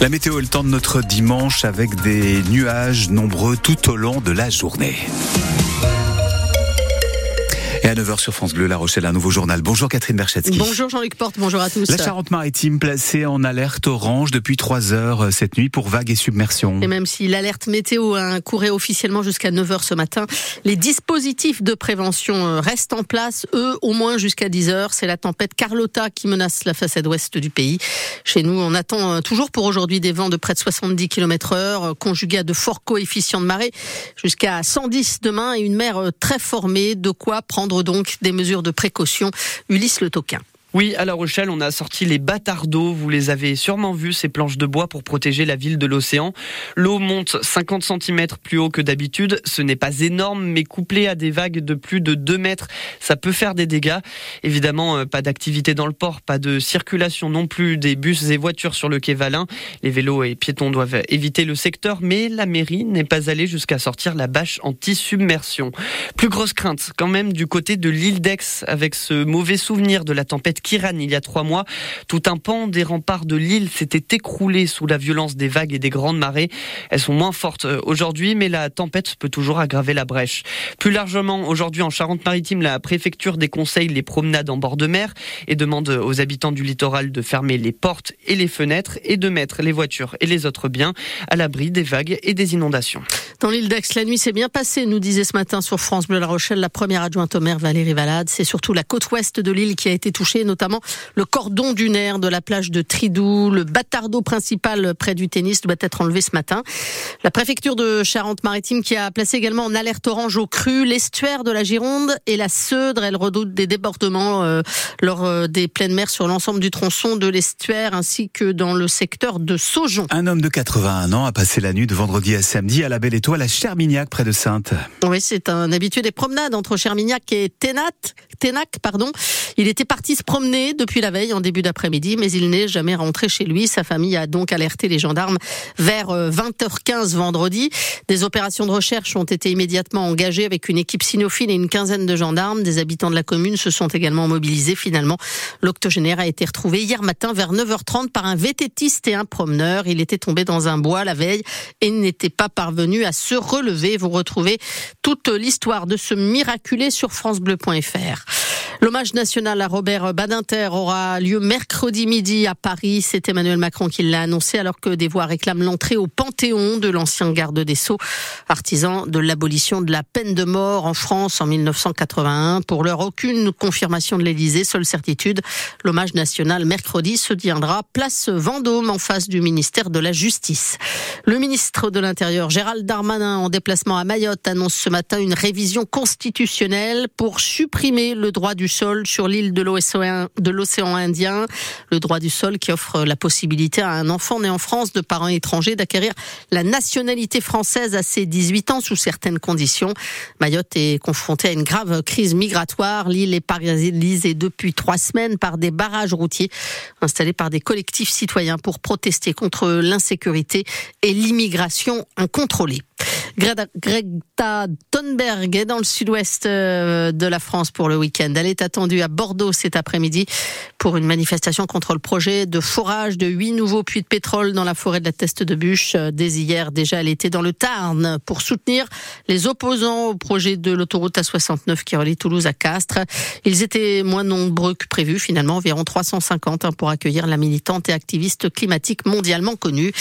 La météo est le temps de notre dimanche avec des nuages nombreux tout au long de la journée. Et à 9h sur France Bleu, La Rochelle, un nouveau journal. Bonjour Catherine Berchetsky. Bonjour Jean-Luc Porte, bonjour à tous. La Charente-Maritime placée en alerte orange depuis 3 heures cette nuit pour vagues et submersion. Et même si l'alerte météo a couru officiellement jusqu'à 9h ce matin, les dispositifs de prévention euh, restent en place, eux au moins jusqu'à 10h. C'est la tempête Carlotta qui menace la façade ouest du pays. Chez nous, on attend euh, toujours pour aujourd'hui des vents de près de 70 km heure, euh, conjugués à de forts coefficients de marée, jusqu'à 110 demain et une mer très formée, de quoi prendre donc des mesures de précaution. Ulysse Le Toquin. Oui, à La Rochelle, on a sorti les d'eau. Vous les avez sûrement vus, ces planches de bois pour protéger la ville de l'océan. L'eau monte 50 cm plus haut que d'habitude. Ce n'est pas énorme, mais couplé à des vagues de plus de 2 mètres, ça peut faire des dégâts. Évidemment, euh, pas d'activité dans le port, pas de circulation non plus des bus et voitures sur le quai Valin. Les vélos et piétons doivent éviter le secteur, mais la mairie n'est pas allée jusqu'à sortir la bâche anti-submersion. Plus grosse crainte quand même du côté de l'île d'Aix, avec ce mauvais souvenir de la tempête Il y a trois mois. Tout un pan des remparts de l'île s'était écroulé sous la violence des vagues et des grandes marées. Elles sont moins fortes euh, aujourd'hui, mais la tempête peut toujours aggraver la brèche. Plus largement, aujourd'hui en Charente-Maritime, la préfecture déconseille les promenades en bord de mer et demande aux habitants du littoral de fermer les portes et les fenêtres et de mettre les voitures et les autres biens à l'abri des vagues et des inondations. Dans l'île d'Aix, la nuit s'est bien passée, nous disait ce matin sur France Bleu La Rochelle la première adjointe au maire Valérie Valade. C'est surtout la côte ouest de l'île qui a été touchée, notamment le cordon dunaire de la plage de Tridou, le bâtardeau principal près du tennis doit être enlevé ce matin. La préfecture de Charente-Maritime qui a placé également en alerte orange au cru l'estuaire de la Gironde et la Seudre. Elle redoute des débordements euh, lors euh, des pleines mers sur l'ensemble du tronçon de l'estuaire ainsi que dans le secteur de Saujon. Un homme de 81 ans a passé la nuit de vendredi à samedi à la Belle Étoile à Chermignac près de Sainte. Oui, c'est un habitué des promenades entre Chermignac et Ténat, Ténac. Pardon. Il était parti se promener depuis la veille en début d'après-midi, mais il n'est jamais rentré chez lui. Sa famille a donc alerté les gendarmes vers 20h15 euh, vendredi. Des opérations de recherche ont été immédiatement engagées avec une équipe cynophile et une quinzaine de gendarmes. Des habitants de la commune se sont également mobilisés. Finalement, l'octogénaire a été retrouvé hier matin vers 9h30 par un vététiste et un promeneur. Il était tombé dans un bois la veille et n'était pas parvenu à se relever. Vous retrouvez toute l'histoire de ce miraculé sur francebleu.fr. L'hommage national à Robert Badinter aura lieu mercredi midi à Paris. C'est Emmanuel Macron qui l'a annoncé alors que des voix réclament l'entrée au Panthéon de l'ancien garde des Sceaux, artisan de l'abolition de la peine de mort en France en 1981. Pour l'heure, aucune confirmation de l'Élysée, seule certitude. L'hommage national mercredi se tiendra place Vendôme en face du ministère de la Justice. Le ministre de l'Intérieur, Gérald Darmanin, en déplacement à Mayotte, annonce ce matin une révision constitutionnelle pour supprimer le droit du sol sur l'île de l'océan Indien. Le droit du sol qui offre la possibilité à un enfant né en France de parents étrangers d'acquérir la nationalité française à ses 18 ans sous certaines conditions. Mayotte est confrontée à une grave crise migratoire. L'île est paralysée depuis trois semaines par des barrages routiers installés par des collectifs citoyens pour protester contre l'insécurité et l'immigration incontrôlée. Greta Thunberg est dans le sud-ouest euh, de la France pour le week-end. Elle est attendue à Bordeaux cet après-midi pour une manifestation contre le projet de forage de huit nouveaux puits de pétrole dans la forêt de la Teste de Bûche. Euh, dès hier, déjà, elle était dans le Tarn pour soutenir les opposants au projet de l'autoroute A69 qui relie Toulouse à Castres. Ils étaient moins nombreux que prévu, finalement, environ 350 hein, pour accueillir la militante et activiste climatique mondialement connue.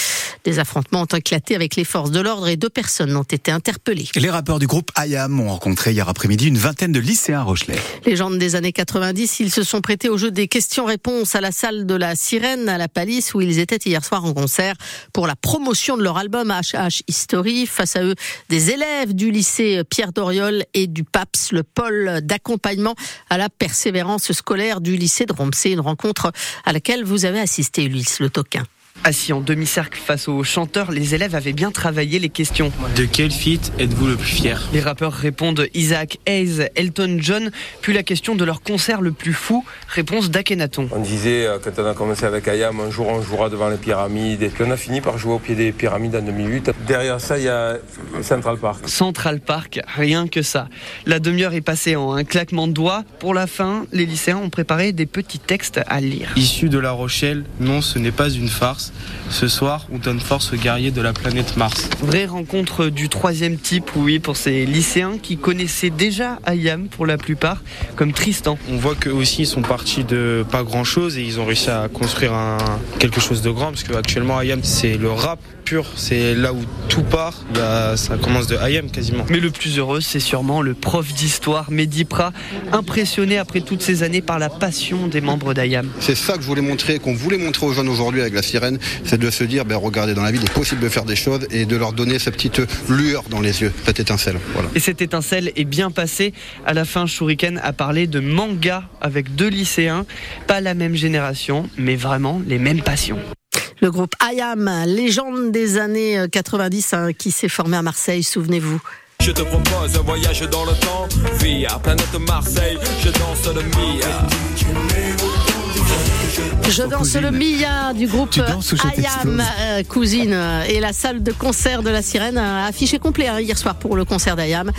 Des affrontements ont éclaté avec les forces de l'ordre et deux personnes ont été interpellés. Les rappeurs du groupe IAM ont rencontré hier après-midi une vingtaine de lycéens Rochelet. Légende des années 90, ils se sont prêtés au jeu des questions-réponses à la salle de la Sirène à la Palisse où ils étaient hier soir en concert pour la promotion de leur album HH History. Face à eux, des élèves du lycée Pierre Doriol et du PAPS, le pôle d'accompagnement à la persévérance scolaire du lycée de Romsey. Une rencontre à laquelle vous avez assisté, Ulysse Le Toquin. Assis en demi-cercle face aux chanteurs, les élèves avaient bien travaillé les questions. De quel feat êtes-vous le plus fier? Les rappeurs répondent Isaac Hayes, Elton John, puis la question de leur concert le plus fou, réponse d'Akhenaton. On disait, euh, quand on a commencé avec Ayam, un jour on jouera devant les pyramides, et puis on a fini par jouer au pied des pyramides en 2008. Derrière ça, il y a Central Park. Central Park, rien que ça. La demi-heure est passée en un claquement de doigts. Pour la fin, les lycéens ont préparé des petits textes à lire. Issu de La Rochelle, non, ce n'est pas une farce. Ce soir, on donne force aux guerriers de la planète Mars. Vraie rencontre du troisième type, oui, pour ces lycéens qui connaissaient déjà Ayam pour la plupart, comme Tristan. On voit qu'eux aussi ils sont partis de pas grand chose et ils ont réussi à construire un, quelque chose de grand parce qu'actuellement Ayam c'est le rap pur, c'est là où tout part, a, ça commence de Ayam quasiment. Mais le plus heureux, c'est sûrement le prof d'histoire, Mehdi Prat, impressionné après toutes ces années par la passion des membres d'Ayam. C'est ça que je voulais montrer, qu'on voulait montrer aux jeunes aujourd'hui avec la sirène, c'est de se dire, ben, regardez, dans la vie, il est possible de faire des choses et de leur donner cette petite lueur dans les yeux, cette étincelle. Voilà. Et cette étincelle est bien passée. À la fin, Shuriken a parlé de manga avec deux lycéens, pas la même génération, mais vraiment les mêmes passions. Le groupe IAM, légende des années 90 hein, qui s'est formé à Marseille, souvenez-vous. Je te propose un voyage dans le temps via planète Marseille. Je danse le Mia. Je danse le Mia du groupe t'explose? euh, Cousine et la salle de concert de la Sirène a affiché complet hein, hier soir pour le concert d'IAM.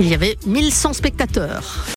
Il y avait 1100 spectateurs.